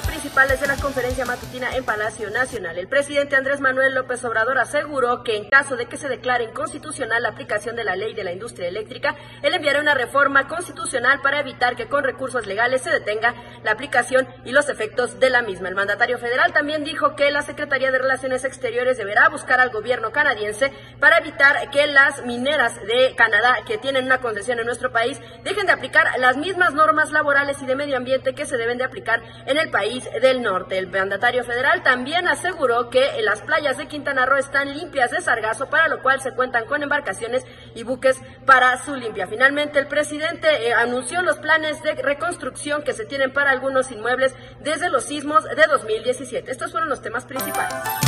principales de la conferencia matutina en Palacio Nacional. El presidente Andrés Manuel López Obrador aseguró que en caso de que se declare inconstitucional la aplicación de la ley de la industria eléctrica, él enviará una reforma constitucional para evitar que con recursos legales se detenga la aplicación y los efectos de la misma. El mandatario federal también dijo que la Secretaría de Relaciones Exteriores deberá buscar al gobierno canadiense para evitar que las mineras de Canadá que tienen una concesión en nuestro país dejen de aplicar las mismas normas laborales y de medio ambiente que se deben de aplicar en el del norte. El mandatario federal también aseguró que las playas de Quintana Roo están limpias de sargazo, para lo cual se cuentan con embarcaciones y buques para su limpia. Finalmente, el presidente eh, anunció los planes de reconstrucción que se tienen para algunos inmuebles desde los sismos de 2017. Estos fueron los temas principales.